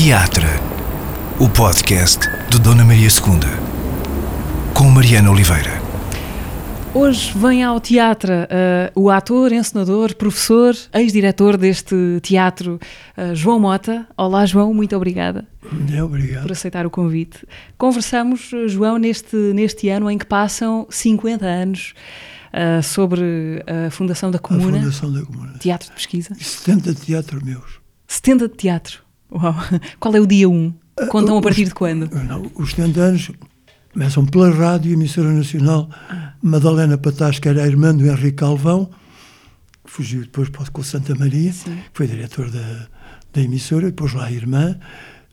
Teatro, o podcast de Dona Maria II, com Mariana Oliveira. Hoje vem ao teatro uh, o ator, encenador, professor, ex-diretor deste teatro, uh, João Mota. Olá, João, muito obrigada. É, obrigado. Por aceitar o convite. Conversamos, João, neste, neste ano em que passam 50 anos uh, sobre a Fundação da Comuna. A Fundação da Comuna. Teatro de Pesquisa. E 70 teatros meus. 70 de teatro. Uau. Qual é o dia 1? Contam a partir de quando? Não, os 70 anos começam pela rádio, emissora nacional. Madalena Patás, que era a irmã do Henrique Calvão, que fugiu depois para o Santa Maria, Sim. foi diretor da, da emissora, depois lá a irmã.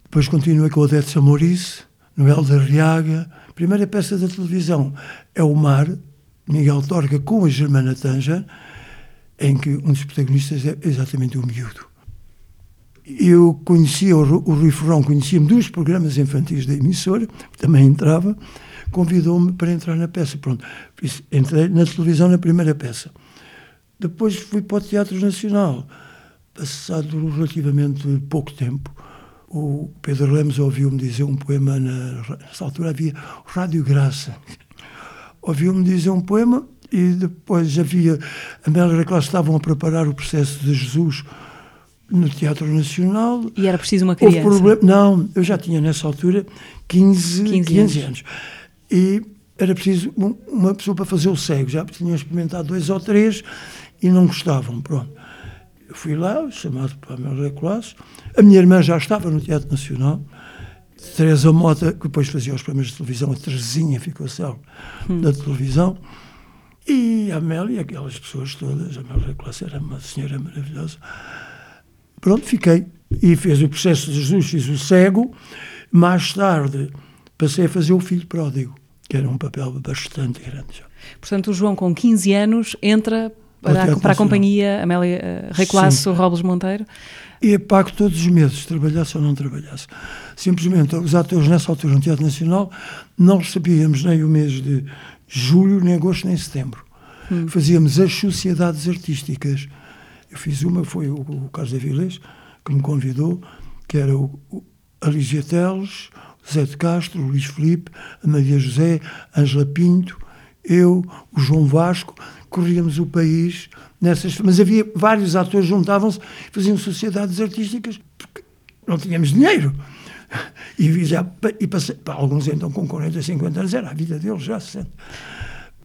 Depois continua com o Odete Samorice, Noel da Riaga. Primeira peça da televisão é O Mar, Miguel Torga com a Germana Tanja, em que um dos protagonistas é exatamente o miúdo. Eu conhecia, o Rui Ferrão conhecia-me dos programas infantis da emissora, também entrava, convidou-me para entrar na peça. Pronto, entrei na televisão na primeira peça. Depois fui para o Teatro Nacional. Passado relativamente pouco tempo, o Pedro Lemos ouviu-me dizer um poema, na, nessa altura havia Rádio Graça. Ouviu-me dizer um poema e depois havia, a Mel Classe estavam a preparar o processo de Jesus no Teatro Nacional. E era preciso uma criança? Problema, não, eu já tinha nessa altura 15, 15, 15 anos. anos. E era preciso uma pessoa para fazer o cego. Já tinham experimentado dois ou três e não gostavam. Pronto. Eu fui lá, chamado para a minha classe. A minha irmã já estava no Teatro Nacional. Teresa Mota, que depois fazia os programas de televisão, a Terezinha ficou célebre hum. da televisão. E a Amélia, aquelas pessoas todas, a minha classe era uma senhora maravilhosa. Pronto, fiquei. E fez o processo de Jesus, fiz o cego. Mais tarde passei a fazer o filho pródigo, que era um papel bastante grande. Portanto, o João, com 15 anos, entra para, a, para a companhia Amélia Rei Colasso Robles Monteiro. E pago todos os meses, trabalhasse ou não trabalhasse. Simplesmente, os atores nessa altura no Teatro Nacional não recebíamos nem o mês de julho, nem agosto, nem setembro. Hum. Fazíamos as sociedades artísticas. Eu fiz uma, foi o, o Carlos Avilés, que me convidou, que era o, o, a Lígia Teles, Zé de Castro, Luís Filipe, a Maria José, a Angela Pinto, eu, o João Vasco, corríamos o país nessas. Mas havia vários atores juntavam-se, faziam sociedades artísticas, porque não tínhamos dinheiro. E, já, e passei, para alguns então com 40, 50 anos, era a vida deles já 60.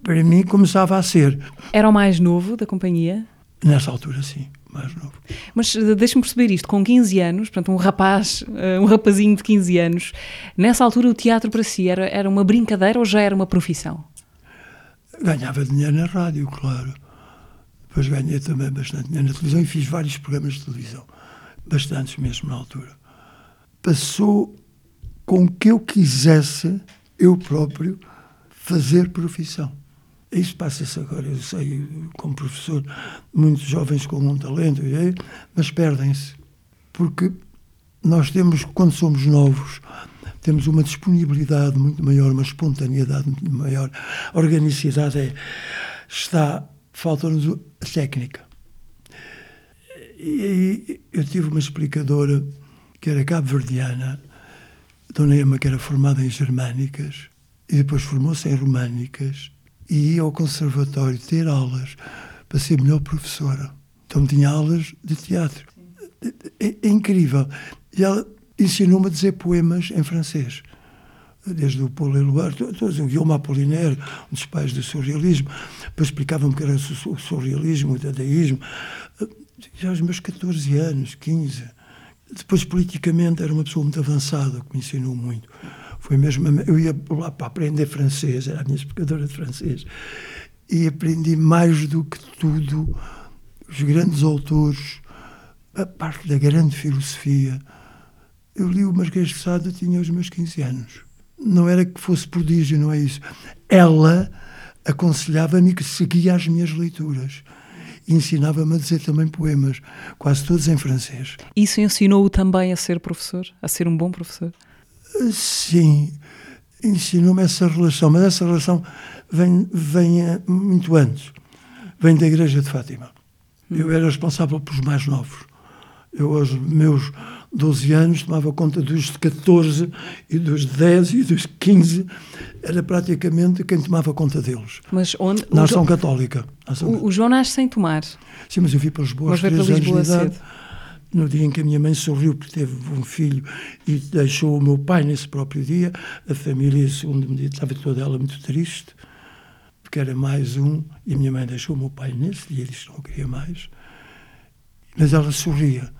Para mim começava a ser. Era o mais novo da companhia? Nessa altura, sim, mais novo. Mas deixa-me perceber isto, com 15 anos, portanto, um rapaz, um rapazinho de 15 anos, nessa altura o teatro para si era, era uma brincadeira ou já era uma profissão? Ganhava dinheiro na rádio, claro. Depois ganhei também bastante dinheiro na televisão e fiz vários programas de televisão. Bastantes mesmo na altura. Passou com que eu quisesse, eu próprio, fazer profissão. Isso passa-se agora, eu sei, como professor, muitos jovens com um talento, mas perdem-se. Porque nós temos, quando somos novos, temos uma disponibilidade muito maior, uma espontaneidade muito maior. A organicidade é, está, falta-nos a técnica. E, eu tive uma explicadora que era cabo-verdiana, Dona Ema, que era formada em germânicas, e depois formou-se em românicas, e ia ao conservatório ter aulas para ser melhor professora. Então tinha aulas de teatro. É, é incrível. E ela ensinou-me a dizer poemas em francês. Desde o Paul todos, o Guilherme Apollinaire, um dos pais do surrealismo, depois explicavam-me que era o surrealismo, o dadaísmo. Já aos meus 14 anos, 15. Depois, politicamente, era uma pessoa muito avançada, que me ensinou muito. Foi mesmo, eu ia lá para aprender francês, era a minha explicadora de francês, e aprendi mais do que tudo os grandes autores, a parte da grande filosofia. Eu li o Marquês de Sade, tinha os meus 15 anos. Não era que fosse prodígio, não é isso. Ela aconselhava-me que seguia as minhas leituras. Ensinava-me a dizer também poemas, quase todos em francês. Isso ensinou-o também a ser professor? A ser um bom professor? Sim, ensinou-me essa relação, mas essa relação vem, vem muito antes. Vem da Igreja de Fátima. Hum. Eu era responsável pelos mais novos. Eu, aos meus 12 anos, tomava conta dos de 14 e dos de 10 e dos de 15. Era praticamente quem tomava conta deles. Mas onde? Na ação Jo- católica. Ação O, o João nasce sem tomar. Sim, mas eu vim para Lisboa Mas aos veio 3 para anos de idade. cedo. No dia em que a minha mãe sorriu porque teve um filho e deixou o meu pai nesse próprio dia, a família, segundo me disse, estava toda ela muito triste, porque era mais um, e a minha mãe deixou o meu pai nesse dia, disse não queria mais. Mas ela sorria.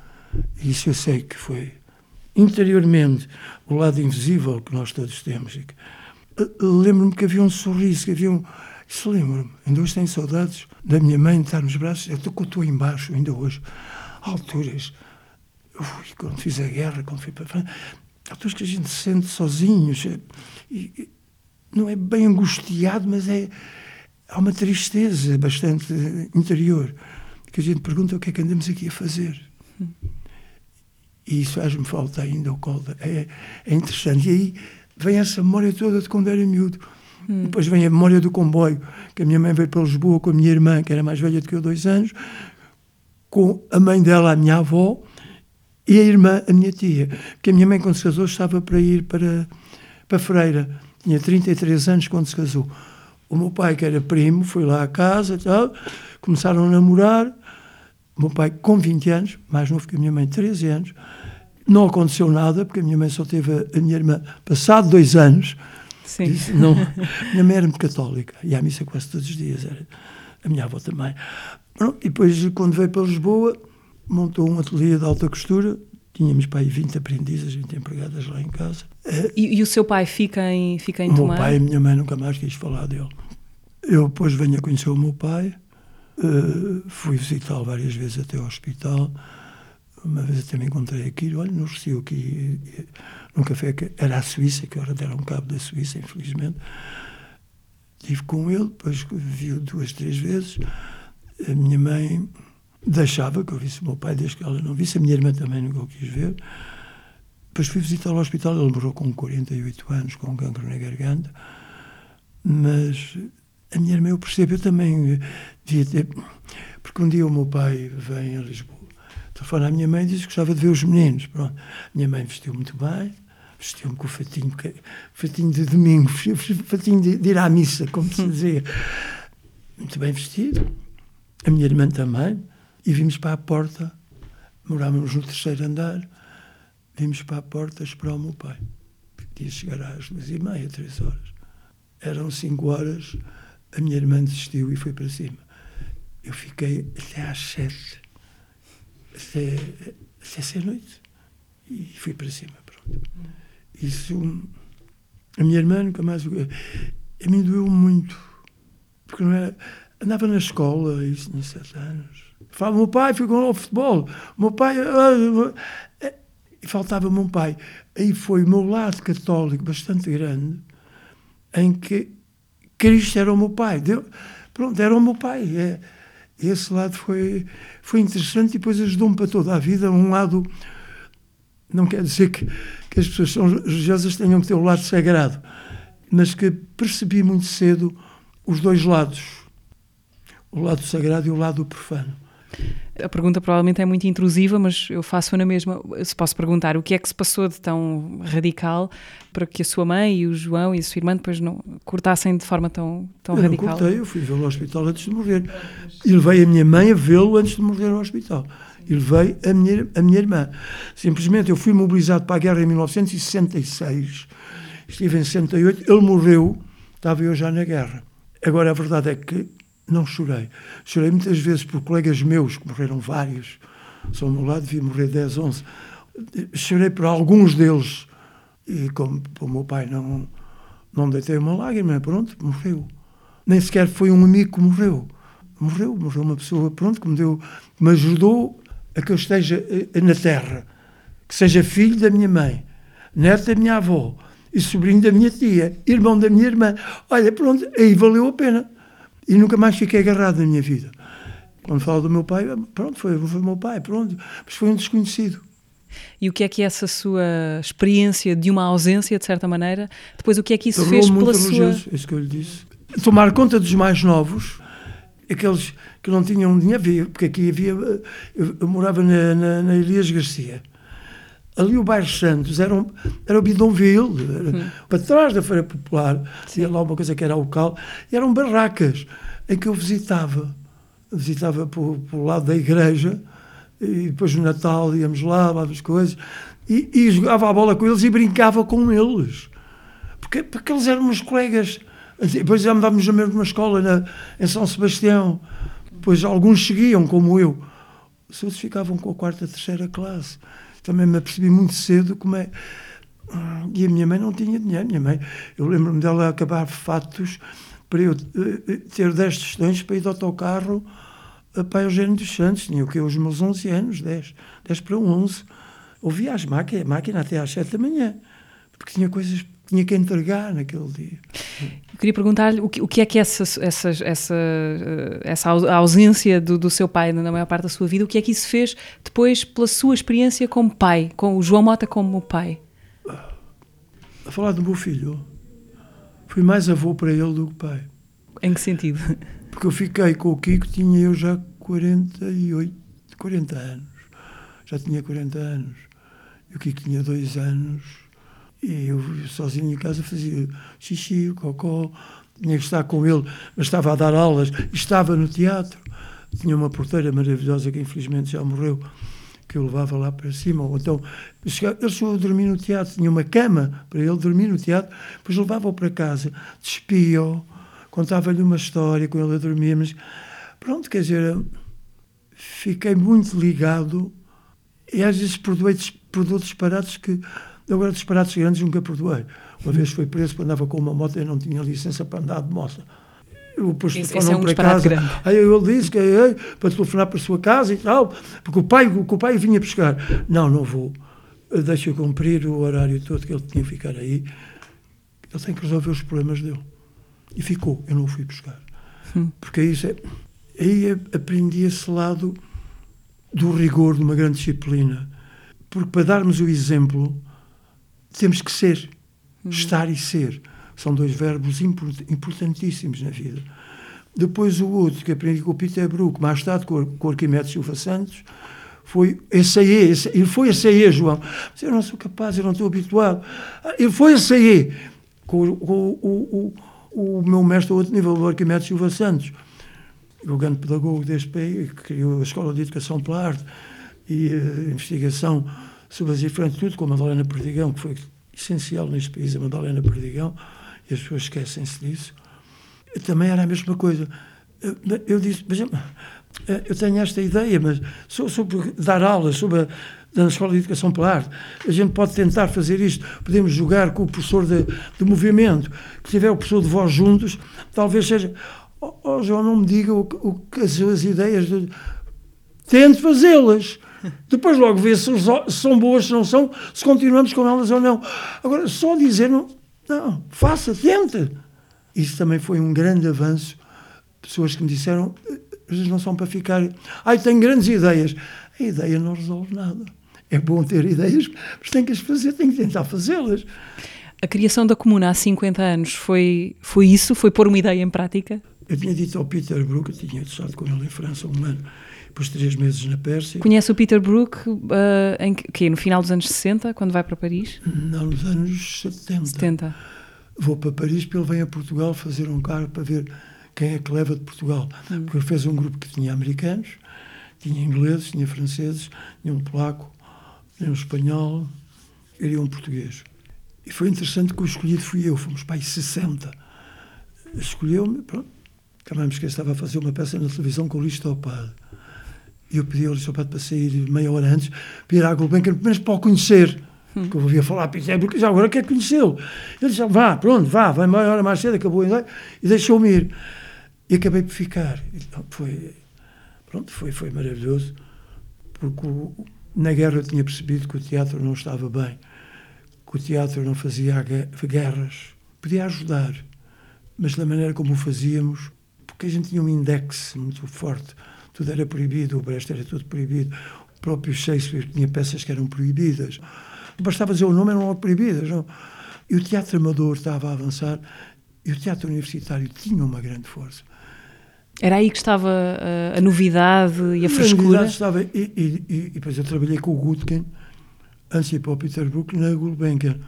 E isso eu sei que foi interiormente o lado invisível que nós todos temos. Eh, Lembro-me que havia um sorriso, que havia um. Isso lembro-me. Ainda hoje tenho saudades da minha mãe estar nos braços. Eu estou, estou embaixo, ainda hoje. Alturas. Ui, quando fiz a guerra, quando fui para a França. Alturas que a gente se sente sozinhos. E, não é bem angustiado, mas é. Há uma tristeza bastante interior. Que a gente pergunta o que é que andamos aqui a fazer. E isso faz-me falta ainda o colda. É, é interessante. E aí vem essa memória toda de quando era miúdo. Depois vem a memória do comboio, que a minha mãe veio para Lisboa com a minha irmã, que era mais velha do que eu, dois anos, com a mãe dela, a minha avó, e a irmã, a minha tia. Porque a minha mãe, quando se casou, estava para ir para, para Freira. Tinha 33 anos quando se casou. O meu pai, que era primo, foi lá à casa e tal, começaram a namorar. O meu pai, com 20 anos, mais novo que a minha mãe, 13 anos, não aconteceu nada, porque a minha mãe só teve a, a minha irmã passado dois anos. Sim. Disse, não, minha mãe era muito católica, ia à missa quase todos os dias, era, a minha avó também. Pronto, e depois, quando veio para Lisboa, montou um ateliê de alta costura, tínhamos para aí 20 aprendizes, 20 empregadas lá em casa. Eh, E, e o seu pai fica em, fica em o meu Tomar? pai e a minha mãe nunca mais quis falar dele. Eu depois venho a conhecer o meu pai, eh, fui visitá-lo várias vezes até ao hospital. Uma vez até me encontrei aqui, olha, no Rocio, aqui, eh, num café que era a Suíça, que agora deram um cabo da Suíça, infelizmente. Estive com ele, depois vi-o duas, três vezes. A minha mãe deixava que eu visse o meu pai, desde que ela não visse. A minha irmã também nunca o quis ver. Depois fui visitá-lo ao hospital, ele morreu com 48 anos, com cancro na garganta. Mas a minha irmã, eu percebo, eu também devia ter. Porque um dia o meu pai vem a Lisboa, telefona à minha mãe e diz que gostava de ver os meninos. Pronto. A minha mãe vestiu muito bem, vestiu-me com o fatinho, fatinho de domingo, fatinho de, de ir à missa, como se dizia. Muito bem vestido. A minha irmã também. E vimos para a porta, morávamos no terceiro andar, vimos para a porta esperar o meu pai. Podia chegar às duas e meia, três horas. Eram cinco horas, a minha irmã desistiu e foi para cima. Eu fiquei até às sete, até, até ser noite. E fui para cima, pronto. Isso, a minha irmã nunca mais... A mim doeu muito, porque não era... Andava na escola, isso tinha sete anos. Fala, meu pai ficou ao futebol. Meu pai... ah, E faltava-me um pai. Aí foi o meu lado católico bastante grande, em que Cristo era o meu pai. Deu, pronto, era o meu pai. É, esse lado foi, foi interessante e depois ajudou-me para toda a vida. Um lado, não quer dizer que, que as pessoas são religiosas tenham que ter o lado sagrado, mas que percebi muito cedo os dois lados, o lado sagrado e o lado profano. A pergunta provavelmente é muito intrusiva, mas eu faço na mesma. Se posso perguntar, o que é que se passou de tão radical para que a sua mãe e o João e a sua irmã depois não cortassem de forma tão, tão eu radical? não cortei, eu fui vê-lo ao hospital antes de morrer. E levei a minha mãe a vê-lo antes de morrer ao hospital. E levei a minha, a minha irmã. Simplesmente eu fui mobilizado para a guerra em 1966. Estive em 68, ele morreu, estava eu já na guerra. Agora a verdade é que não chorei. Chorei muitas vezes por colegas meus, que morreram vários. Só ao meu lado devia morrer 10, 11. Chorei por alguns deles. E como o meu pai não, não deitei uma lágrima, pronto, morreu. Nem sequer foi um amigo que morreu. Morreu, morreu uma pessoa, pronto, que me, deu, que me ajudou a que eu esteja eh, na terra. Que seja filho da minha mãe, neto da minha avó e sobrinho da minha tia, irmão da minha irmã. Olha, pronto, aí valeu a pena. E nunca mais fiquei agarrado na minha vida. Quando falo do meu pai, pronto, foi, foi meu pai, pronto. Mas foi um desconhecido. E o que é que essa sua experiência de uma ausência, de certa maneira, depois o que é que isso Tornou fez muito pela sua. religioso, é isso que eu lhe disse. Tomar conta dos mais novos aqueles que não tinham dinheiro, porque aqui havia. Eu, eu morava na, na, na, Elias Garcia. Ali o bairro Santos era, um, era o Bidonville, era, hum. para trás da Feira Popular, tinha lá uma coisa que era local, e eram barracas em que eu visitava. visitava por, por lado da igreja, e depois no Natal íamos lá, lá as coisas, e, e jogava a bola com eles e brincava com eles. Porque, porque eles eram meus colegas depois andávamos na mesma escola na, em São Sebastião. Depois alguns seguiam, como eu. Os outros ficavam com a quarta, terceira classe. Também me apercebi muito cedo como é. E a minha mãe não tinha dinheiro. Minha mãe, eu lembro-me dela acabar fatos para eu uh, ter 10 tostões para ir de autocarro para Eugênio dos Santos. Tinha o que? Os meus 11 anos, 10, 10 para 11. Ouvia as máquinas, máquina até às 7 da manhã, porque tinha coisas tinha que entregar naquele dia. Eu queria perguntar-lhe o que, o que é que essa, essa, essa, eh, essa ausência do, do seu pai na maior parte da sua vida, o que é que isso fez depois pela sua experiência como pai, com o João Mota como pai? A falar do meu filho, fui mais avô para ele do que pai. Em que sentido? Porque eu fiquei com o Kiko, tinha eu já 48, 40 anos. Já tinha 40 anos. E o Kiko tinha dois anos e eu sozinho em casa fazia xixi, cocó, tinha que estar com ele, mas estava a dar aulas, estava no teatro. Tinha uma porteira maravilhosa que infelizmente já morreu, que eu levava lá para cima. Ou então, ele chegou a dormir no teatro, tinha uma cama para ele dormir no teatro, depois levava-o para casa, despia-o, contava-lhe uma história com ele a dormir, mas pronto, quer dizer, fiquei muito ligado e às vezes perdoei, perdoei disparados que eu agora disparados grandes nunca perdoei. Uma vez foi preso porque andava com uma moto e não tinha licença para andar de moça. Eu esse, esse é um para casa. Grande. Aí ele disse que aí, para telefonar para a sua casa e tal, porque o pai, o, o pai vinha buscar. Não, não vou. Deixa eu cumprir o horário todo que ele tinha que ficar aí. Ele tem que resolver os problemas dele. E ficou. Eu não o fui buscar. Hum. Porque isso é, aí aprendi esse lado do rigor de uma grande disciplina. Porque para darmos o exemplo temos que ser. Uhum. Estar e ser. São dois verbos importantíssimos na vida. Depois o outro que aprendi com o Peter Brook, mais tarde com, com o Arquimedes Silva Santos, foi esse aí, esse, ele foi esse aí, João. Mas eu não sou capaz, eu não estou habituado. Ele foi esse aí, com, com o, o, o, meu mestre a outro nível, o Arquimedes Silva Santos, o grande pedagogo deste país, que criou a Escola de Educação pela Arte e uh, investigação sobre as diferentes tudo, com a Madalena Perdigão, que foi essencial neste país, a Madalena Perdigão, e as pessoas esquecem-se disso. Também era a mesma coisa. Eu, disse, mas eu tenho esta ideia, mas sobre dar aulas sobre a, da Escola de Educação pela Arte, a gente pode tentar fazer isto, podemos jogar com o professor de, de movimento, que tiver o professor de voz juntos, talvez seja. Oh, oh João, não me diga o, o, as, as ideias. De, tente fazê-las. Depois logo vê se, são boas, se não são, se continuamos com elas ou não. Agora, só dizer, não, não faça, tente. Isso também foi um grande avanço. Pessoas que me disseram, eles não são para ficar. Ai, tenho grandes ideias. A ideia não resolve nada. É bom ter ideias, mas tem que as fazer, tem que tentar fazê-las. A criação da comuna há 50 anos foi, foi isso? Foi pôr uma ideia em prática? Eu tinha dito ao Peter Brook, eu tinha estado com ele em França um ano, depois três meses na Pérsia. Conhece o Peter Brook uh, em que, no final dos anos 60, quando vai para Paris? Não, nos anos 70. 70. Vou para Paris porque ele vem a Portugal fazer um carro para ver quem é que leva de Portugal. Hum. Porque ele fez um grupo que tinha americanos, tinha ingleses, tinha franceses, tinha um polaco, tinha um espanhol, e um português. E foi interessante que o escolhido fui eu, fomos para aí 60. Escolheu-me, pronto. Acabamos que estava a fazer uma peça na televisão com o Luís Topado. E eu pedi ao Padre para sair meia hora antes, para ir à Gulbenkian, menos para o conhecer. Hum. Que eu ouvia falar, pensei, porque já agora quer conhecê-lo. Ele disse, vá, pronto, vá, vai meia hora mais cedo, acabou e deixou-me ir. E acabei por ficar. Foi, pronto, foi, foi maravilhoso, porque o, na guerra eu tinha percebido que o teatro não estava bem, que o teatro não fazia guerras. Podia ajudar, mas da maneira como o fazíamos, porque a gente tinha um index muito forte tudo era proibido, o Brecht era tudo proibido, o próprio Shakespeare tinha peças que eram proibidas. Bastava dizer o nome, eram proibidas. Não? E o teatro amador estava a avançar e o teatro universitário tinha uma grande força. Era aí que estava a, a novidade e a A frescura? novidade estava, e, e, e, e depois eu trabalhei com o Gutken, antes de ir para o Peter Brook, na Gulbenkian.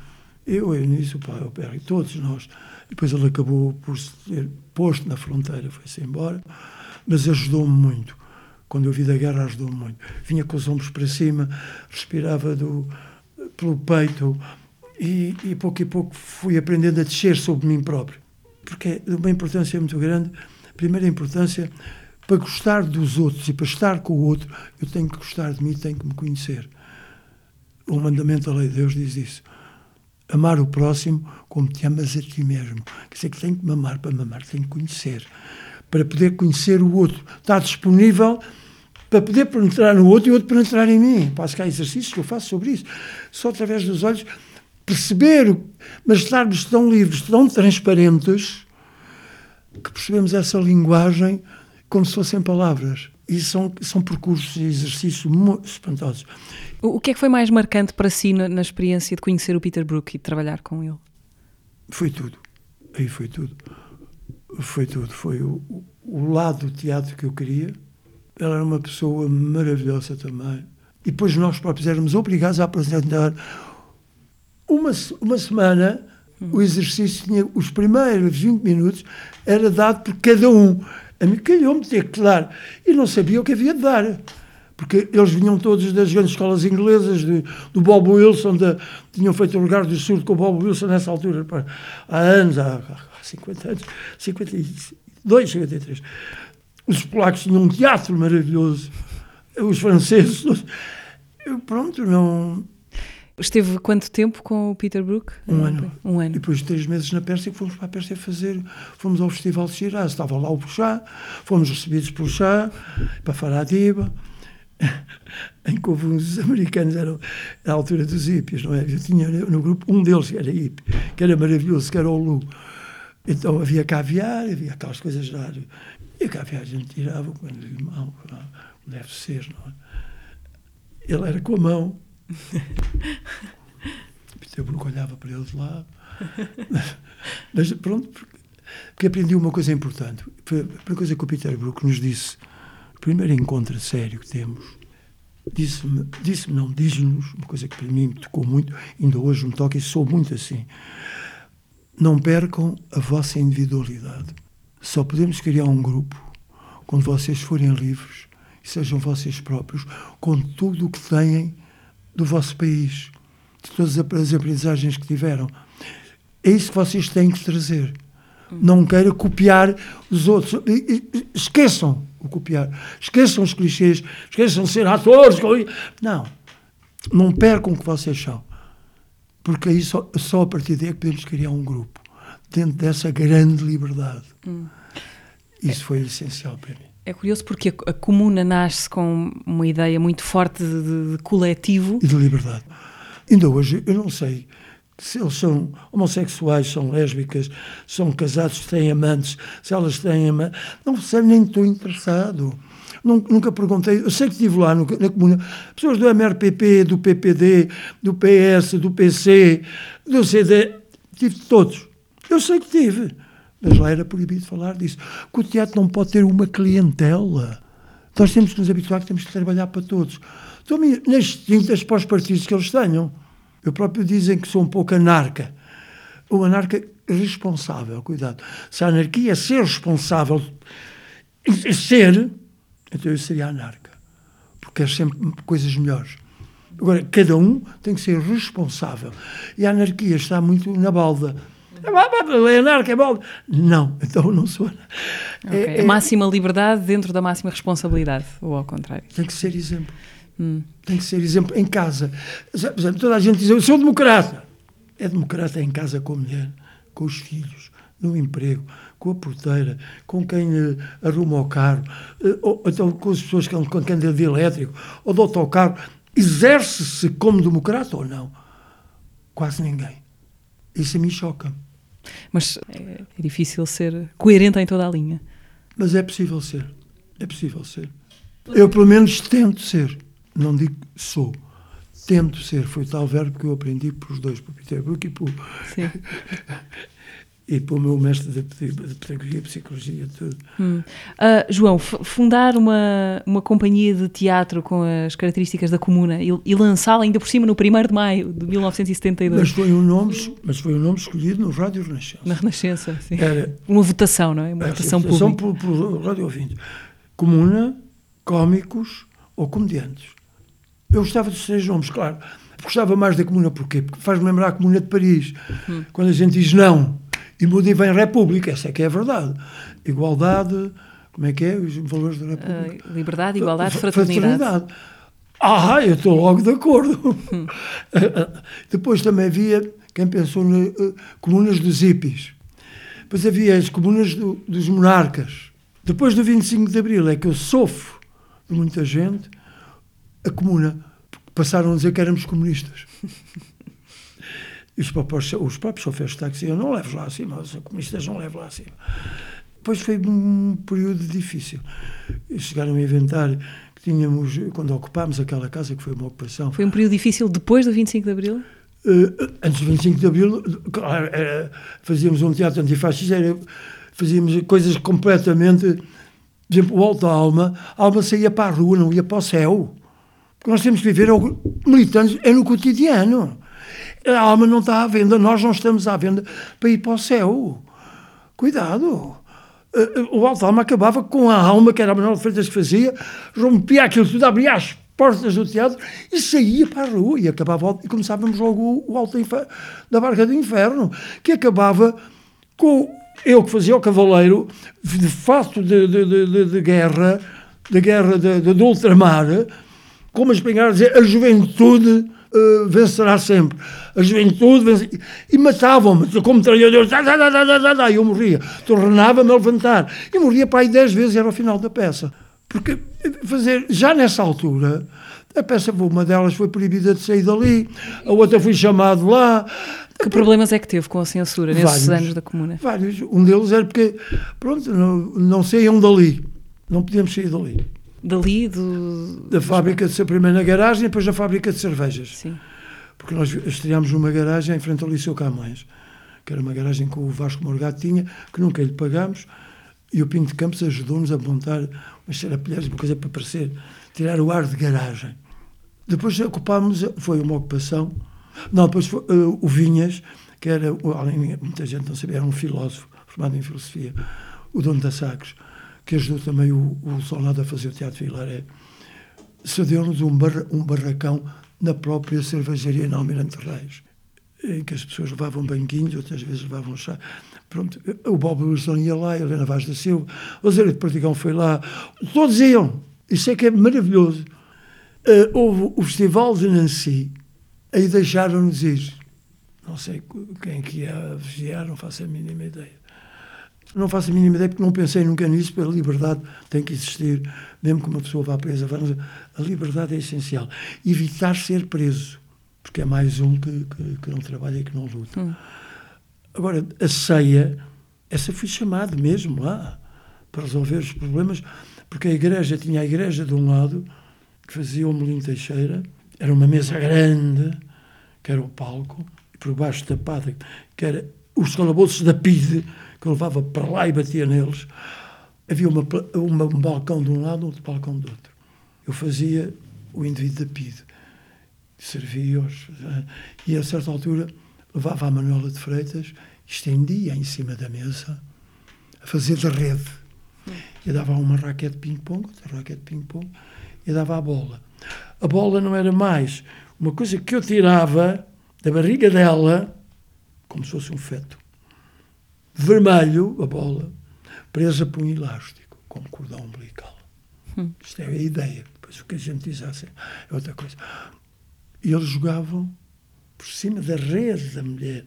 Eu, eu nisso, o pai, o Perry, todos nós. Depois ele acabou por ser posto na fronteira, foi-se embora, mas ajudou-me muito. Quando eu vi da guerra, ajudou-me muito. Vinha com os ombros para cima, respirava do, pelo peito e, e pouco a pouco fui aprendendo a descer sobre mim próprio. Porque é de uma importância muito grande. Primeira importância, para gostar dos outros e para estar com o outro, eu tenho que gostar de mim, tenho que me conhecer. O mandamento da lei de Deus diz isso. Amar o próximo como te amas a ti mesmo. Quer dizer que tenho que me amar, para me amar tenho que conhecer. Para poder conhecer o outro. Estar disponível para poder penetrar no outro e o outro penetrar em mim. Passo há exercícios que eu faço sobre isso. Só através dos olhos perceber, mas estarmos tão livres, tão transparentes, que percebemos essa linguagem como se fossem palavras. E são, são percursos e exercícios muito espantosos. O que é que foi mais marcante para si na, na experiência de conhecer o Peter Brook e de trabalhar com ele? Foi tudo. Aí foi tudo. Foi tudo. Foi o, o- o lado do teatro que eu queria. Ela era uma pessoa maravilhosa também. E depois nós próprios éramos obrigados a apresentar uma, uma semana. O exercício tinha os primeiros 20 minutos era dado por cada um. A mim calhou-me ter que dar. E não sabia o que havia de dar. Porque eles vinham todos das grandes escolas inglesas, de- do Bob Wilson, da- tinham feito o lugar do surdo com o Bob Wilson nessa altura, há anos, há, há 50 anos, 52, 53. Os polacos tinham um teatro maravilhoso, os franceses, eu, pronto, não. Esteve quanto tempo com o Peter Brook? Um ano. Um E ano. depois de três meses na Pérsia, fomos para a Pérsia fazer. Fomos ao Festival de Shiraz, estava lá o Chá, fomos recebidos pelo Chá, para Faradiba, em que houve uns americanos, eram à altura dos hippies, não é? Eu tinha no grupo um deles que era hippie, que era maravilhoso, que era o Lu. Então havia caviar, havia aquelas coisas lá. E a caviar a gente tirava com a mão, como deve ser, não é? Ele era com a mão. Peter Brook olhava para ele de lá. Mas pronto, porque, porque aprendi uma coisa importante. Foi a primeira coisa que o Peter Brook nos disse, o primeiro encontro sério que temos, disse-me, disse-me não, diz-nos, uma coisa que para mim me tocou muito, ainda hoje me toca e sou muito assim. Não percam a vossa individualidade. Só podemos criar um grupo quando vocês forem livres e sejam vocês próprios, com tudo o que têm do vosso país, de todas as aprendizagens que tiveram. É isso que vocês têm que trazer. Não queira copiar os outros. Esqueçam o copiar. Esqueçam os clichês. Esqueçam de ser atores. Não. Não percam o que vocês são. Porque aí só, só a partir daí é que podemos criar um grupo. Dentro dessa grande liberdade. Isso foi essencial para mim. É curioso porque a, a comuna nasce com uma ideia muito forte de, de- coletivo. e de liberdade. Ainda hoje, eu não sei se eles são homossexuais, são lésbicas, são casados, têm amantes, se elas têm amantes. Não sei, nem estou interessado. Nun- Nunca perguntei. Eu sei que estive lá no- na comuna. Pessoas do MRPP, do PPD, do PS, do PC, do CD. Tive todos. Eu sei que tive. Mas lá era proibido falar disso. Que o teatro não pode ter uma clientela. Nós temos que nos habituar que temos que trabalhar para todos. Então, nas distintas para os partidos que eles tenham. Eu próprio dizem que sou um pouco anarca. O anarca responsável, cuidado. Se a anarquia é ser responsável, ser, então eu seria anarca. Porque é sempre coisas melhores. Agora, cada um tem que ser responsável. E a anarquia está muito na balda. É anarca, é balda. Não, então não sou anarca. Ok. É- é- máxima liberdade dentro da máxima responsabilidade, ou ao contrário. Tem que ser exemplo. Hum. Tem que ser exemplo em casa. Por exemplo, toda a gente diz, eu sou democrata. É democrata em casa com a mulher, com os filhos, no emprego, com a porteira, com quem eh, arruma o carro, eh, ou então com as pessoas que, com quem anda de elétrico, ou de autocarro. Exerce-se como democrata ou não? Quase ninguém. Isso a mim choca. Mas é, é difícil ser coerente em toda a linha. Mas é possível ser. É possível ser. Eu, pelo menos, tento ser. Não digo sou. Tento ser. Foi tal verbo que eu aprendi por os dois, por Peter Brook e por. Sim. e para o meu mestre de, pedagogia, psicologia, tudo. Hum. Uh, João, fundar uma, uma companhia de teatro com as características da comuna e, e lançá-la ainda por cima no 1 de maio de 1972. Mas foi um nome, mas foi um nome escolhido no Rádio Renascença. Na Renascença, sim. Era, uma votação, não é? Uma votação, votação pública. Por, por rádio ouvinte. Comuna, cómicos ou comediantes. Eu gostava dos três nomes, claro. Gostava mais da comuna, porquê? Porque faz-me lembrar a comuna de Paris. Hum. Quando a gente diz não e muda e vem República, essa é que é a verdade. Igualdade, como é que é? Os valores da República. Uh, liberdade, igualdade, fraternidade. fraternidade. Ah, eu estou logo de acordo. Hum. Depois também havia quem pensou nas uh, comunas dos hippies. Depois havia as comunas do, dos monarcas. Depois do 25 de Abril é que eu sofro de muita gente, a comuna, passaram a dizer que éramos comunistas. Os próprios, os próprios chofeiros de táxi, eu não levo lá acima, os comunistas não levam lá acima. Depois foi um período difícil. Chegaram a inventar que tínhamos, quando ocupámos aquela casa, que foi uma ocupação. Foi um período difícil depois do 25 de Abril? Uh, antes do 25 de Abril, claro, era, fazíamos um teatro antifascista, era, fazíamos coisas completamente. Por exemplo, o Alto Alma, a alma saía para a rua, não ia para o céu. Porque nós temos que viver, militantes, é no cotidiano. A alma não está à venda, nós não estamos à venda para ir para o céu. Cuidado. Eh, eh, o Alto Alma acabava com a alma, que era a Manuel Freitas que fazia, rompia aquilo tudo, abria as portas do teatro e saía para a rua e acabava e começávamos logo o, Alto da Barca do Inferno, que acabava com eu que fazia o cavaleiro de fato de, de, de, de guerra, de guerra de, de, ultramar, com uma espingarda dizer a juventude uh, vencerá sempre. A juventude vencerá. E matavam-me como trabalhador. E eu morria. Tornava-me a levantar. E morria para aí dez vezes, era o final da peça. Porque fazer, já nessa altura, a peça, uma delas foi proibida de sair dali, a outra foi chamado lá. Que problemas é que teve com a censura nesses vários, anos da Comuna? Vários. Um deles era porque, pronto, não, não saiam dali. Não podíamos sair dali. Dali? Do... Da fábrica, de, primeiro na garagem e depois na fábrica de cervejas. Sim. Porque nós estreámos numa garagem em frente ao Liceu Camões, que era uma garagem que o Vasco Morgado tinha, que nunca lhe pagámos, e o Pinto de Campos ajudou-nos a montar umas serapilheiras, uma coisa para parecer, tirar o ar de garagem. Depois ocupámos, foi uma ocupação, não, depois foi, uh, o Vinhas, que era, além muita gente não sabia, era um filósofo formado em filosofia, o dono da Sagres, que ajudou também o, o a fazer o Teatro Vilaré, cedeu-nos um, um barracão na própria cervejaria na Almirante Reis, em que as pessoas levavam banquinhos, outras vezes levavam chá. Pronto, o Bob Wilson ia lá, a Helena Vaz da Silva, o Zé de Portigão foi lá, todos iam. Isso é que é maravilhoso. Uh, houve o Festival de Nancy, aí deixaram-nos ir. Não sei quem que ia vigiar, não faço a mínima ideia. Não faço a mínima ideia porque não pensei nunca nisso, porque a liberdade tem que existir, mesmo que uma pessoa vá presa. A liberdade é essencial. Evitar ser preso, porque é mais um que, que, que não trabalha e que não luta. Hum. Agora, a ceia, essa fui chamado mesmo lá para resolver os problemas, porque a igreja tinha a igreja de um lado, que fazia o Molinho Teixeira, era uma mesa grande, que era o palco, e por baixo tapada, que era os calabouços da PIDE, que eu levava para lá e batia neles. Havia uma, uma, um balcão de um lado, outro balcão do outro. Eu fazia o indivíduo da PIDE, servia-os, eh, e a certa altura levava a Manuela de Freitas, estendia em cima da mesa, a fazer de rede. E dava uma raquete de ping-pong, outra raquete de ping-pong, e dava a bola. A bola não era mais uma coisa que eu tirava da barriga dela, como se fosse um feto. Vermelho, a bola, presa por um elástico, com cordão umbilical. Hum. Isto é a ideia. Depois o que a gente diz assim é outra coisa. E eles jogavam por cima da rede da mulher,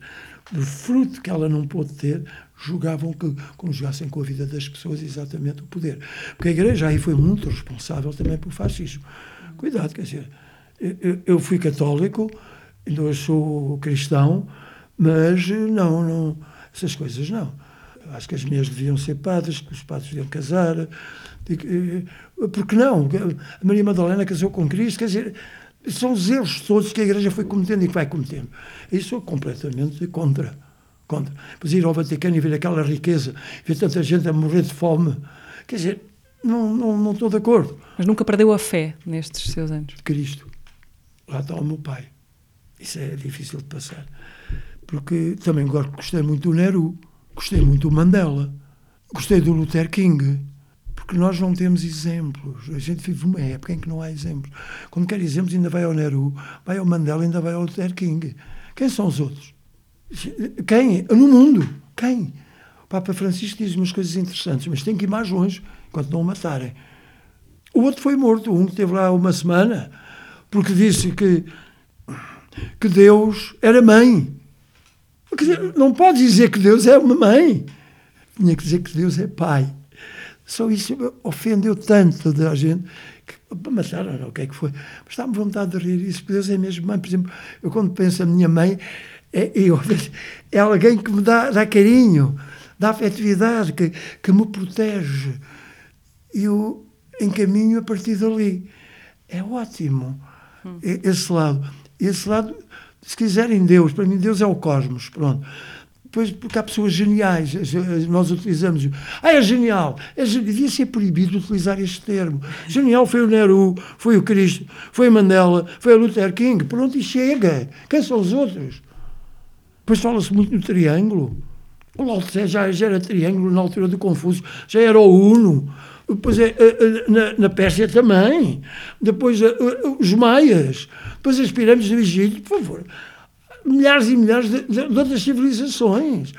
do fruto que ela não pôde ter, julgavam que, como jogassem com a vida das pessoas, exatamente o poder. Porque a igreja aí foi muito responsável também pelo fascismo. Cuidado, quer dizer, eu, eu fui católico, ainda hoje sou cristão, mas não, não, essas coisas não. Acho que as mulheres deviam ser padres, que os padres deviam casar. Porque não? A Maria Madalena casou com Cristo, quer dizer, são os erros todos que a Igreja foi cometendo e que vai cometendo. Isso sou completamente contra. contra. Depois ir ao Vaticano e ver aquela riqueza, ver tanta gente a morrer de fome. Quer dizer, não, não, não estou de acordo. Mas nunca perdeu a fé nestes seus anos? De Cristo. Lá está o meu pai. Isso é difícil de passar. Porque também gostei muito do Nehru, gostei muito do Mandela, gostei do Luther King. Porque nós não temos exemplos. A gente vive uma época em que não há exemplos. Quando quer exemplos, ainda vai ao Nehru, vai ao Mandela, ainda vai ao Luther King. Quem são os outros? Quem? No mundo. Quem? O Papa Francisco diz umas coisas interessantes, mas tem que ir mais longe, enquanto não o matarem. O outro foi morto, um que esteve lá uma semana, porque disse que, que Deus era mãe. Dizer, não pode dizer que Deus é uma mãe. Tinha que dizer que Deus é pai. Só isso ofendeu tanto da gente que mataram, não, o que é que foi? Mas dá-me vontade de rir isso, porque Deus é mesmo mãe. Por exemplo, eu quando penso a minha mãe, é, eu, é alguém que me dá, dá carinho, dá afetividade, que, que me protege. E eu encaminho a partir dali. É ótimo hum. esse lado. Esse lado, se quiserem Deus, para mim Deus é o cosmos, pronto. Depois, porque há pessoas geniais, nós utilizamos. Ah, é genial! É, devia ser proibido utilizar este termo. Genial foi o Nehru, foi o Cristo, foi Mandela, foi o Luther King. Pronto, e chega. Quem são os outros? Depois fala-se muito no triângulo. O Lao já, já era triângulo na altura do Confúcio, já era o Uno. Depois é, na, na Pérsia também. Depois os Maias. Depois as pirâmides do Egito. Por favor. Milhares e milhares de, de, de outras civilizações.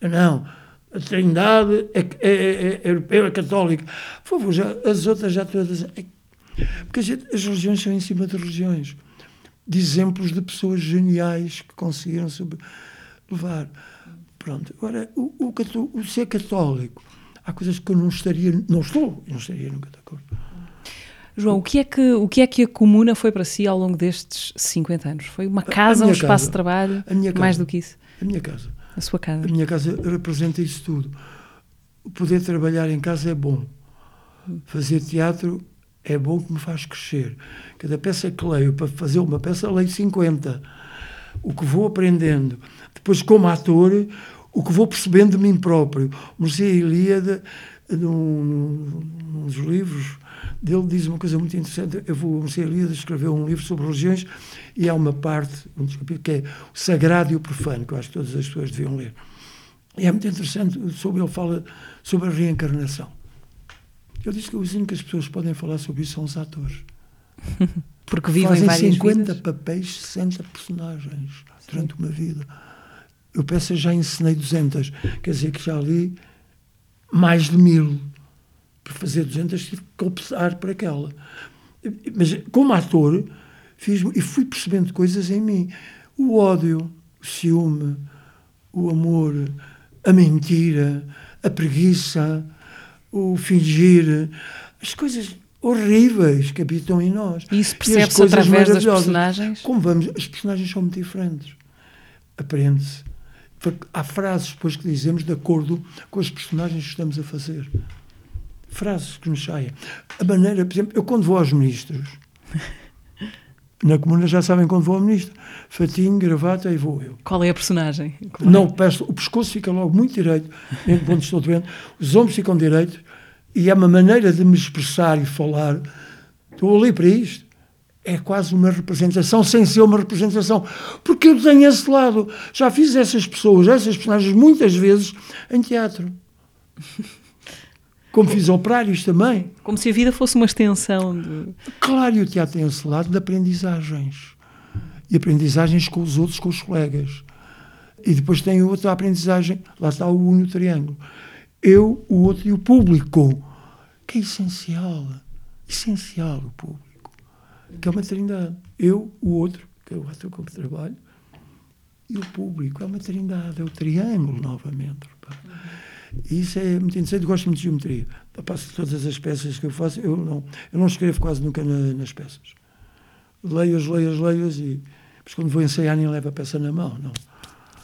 Não. A Trindade é, é, é, europeia, é católica. Por favor, já, as outras já todas. Porque gente, as religiões são em cima de religiões de exemplos de pessoas geniais que conseguiram levar. Pronto. Agora, o, o, o, ser católico, há coisas que eu não estaria, não estou, não estaria nunca de acordo. João, o que, é que, o que é que a comuna foi para si ao longo destes 50 anos? Foi uma casa, um espaço casa, de trabalho, mais do que isso? A minha casa. A sua casa. A minha casa representa isso tudo. Poder trabalhar em casa é bom. Fazer teatro é bom que me faz crescer. Cada peça que leio, para fazer uma peça, leio 50. O que vou aprendendo. Depois, como ator, o que vou percebendo de mim próprio. Mercê Ilíada, num, num, nos livros dele, diz uma coisa muito interessante. Eu vou, Mercê Ilíada escreveu um livro sobre religiões e há uma parte, um que é o sagrado e o profano, que eu acho que todas as pessoas deviam ler. E é muito interessante, sobre ele fala sobre a reencarnação eu disse que os únicos que as pessoas podem falar sobre isso são os atores. Porque vivem Fazem várias 50 vidas. papéis, 60 personagens Sim. durante uma vida. Eu peço já ensinei 200, quer dizer que já li mais de mil. Para fazer 200 tive que optar por aquela. Mas como ator, fiz e fui percebendo coisas em mim. O ódio, o ciúme, o amor, a mentira, a preguiça, o fingir, as coisas horríveis que habitam em nós. E isso percebe-se através das personagens? Como vamos, as personagens são muito diferentes. Aprende-se. Há frases depois que dizemos de acordo com as personagens que estamos a fazer. Frases que nos saem. A maneira, por exemplo, eu quando vou aos ministros, na comuna já sabem quando vou ao ministro, fatinho, gravata e vou eu. Qual é a personagem? Não, é? peço, o pescoço fica logo muito direito, mesmo quando estou doente, os ombros ficam direitos e é uma maneira de me expressar e falar. Estou ali para isto. É quase uma representação sem ser uma representação. Porque eu tenho esse lado. Já fiz essas pessoas, essas personagens, muitas vezes em teatro. Como fiz operários também. Como se a vida fosse uma extensão de. Claro, e o teatro tem esse lado de aprendizagens. E aprendizagens com os outros, com os colegas. E depois tem outra aprendizagem, lá está o uno triângulo eu, o outro e o público, que é essencial. Essencial o público. Que é uma trindade. Eu, o outro, que é o ator com que trabalho, e o público. É uma trindade, é o triângulo novamente. E isso é muito interessante. Gosto muito de geometria. Passo todas as peças que eu faço, eu não, eu não escrevo quase nunca na, nas peças. Leio-as, leio-as, leio-as e depois quando vou ensaiar nem levo a peça na mão. Não.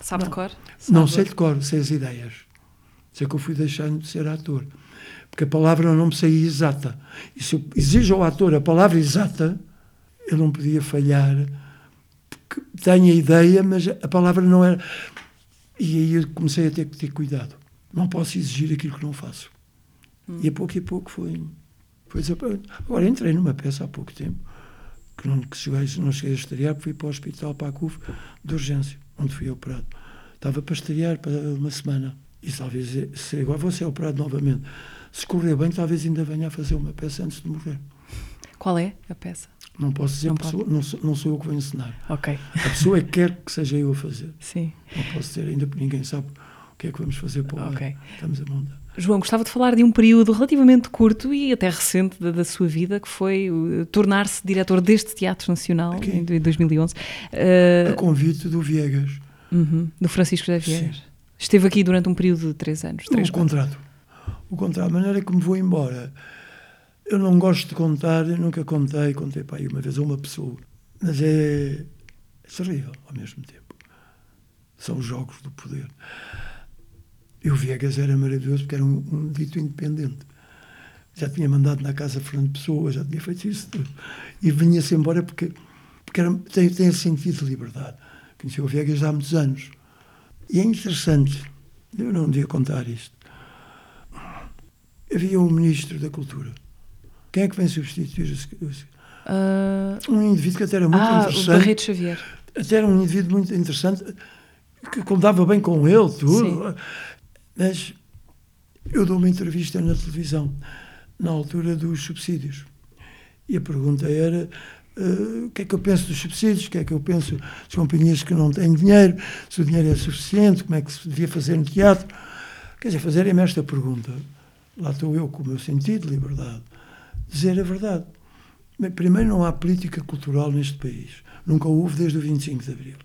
Sabe de cor? Sabe. Não sei de cor, sei as ideias. Sei que eu fui deixando de ser ator. Porque a palavra não me saía exata. E se eu exijo ao ator a palavra exata, eu não podia falhar. Porque tenho a ideia, mas a palavra não era. E aí eu comecei a ter que ter cuidado. Não posso exigir aquilo que não faço. Hum. E a pouco e pouco foi, foi Agora entrei numa peça há pouco tempo, que não, que cheguei, não cheguei a estrear, fui para o hospital, para a CUF, de urgência, onde fui operado. Estava para estrear para uma semana. E talvez, se agora vou ser operado novamente. Se correr bem, talvez ainda venha a fazer uma peça antes de morrer. Qual é a peça? Não posso dizer, não, pessoa, não, sou, não sou eu que vou ensinar. Ok. A pessoa é que quer que seja eu a fazer. Sim. Não posso dizer ainda porque ninguém sabe o que é que vamos fazer para o Ok. Estamos a montar. João, gostava de falar de um período relativamente curto e até recente da, da sua vida, que foi uh, tornar-se diretor deste Teatro Nacional Aqui. em, em 2011. Uh, a convite do Viegas. Uhum, do Francisco José Viegas. Esteve aqui durante um período de três anos. Três, o contrato. O contrato, a maneira como vou embora. Eu não gosto de contar, nunca contei, contei para aí uma vez a uma pessoa. Mas é, é surreal ao mesmo tempo. São os jogos do poder. E o Viegas era maravilhoso porque era um, um dito independente. Já tinha mandado na casa Fernando Pessoa, já tinha feito isso tudo. E vinha-se embora porque, porque era, tem, tem esse sentido de liberdade. Conheci o Viegas há muitos anos. E é interessante, eu não devia contar isto. Havia um ministro da Cultura quem é que vem substituir o, uh... um indivíduo que até era muito ah, interessante. O Barreto Xavier. Até era um indivíduo muito interessante, que contava bem com ele, tudo. Sim. Mas eu dou uma entrevista na televisão, na altura dos subsídios. E a pergunta era uh, o que é que eu penso dos subsídios, o que é que eu penso das companhias que não têm dinheiro, se o dinheiro é suficiente, como é que se devia fazer no teatro. Quer dizer, fazerem-me esta pergunta, lá estou eu com o meu sentido de liberdade, dizer a verdade. Primeiro, não há política cultural neste país. Nunca houve desde o 25 de Abril.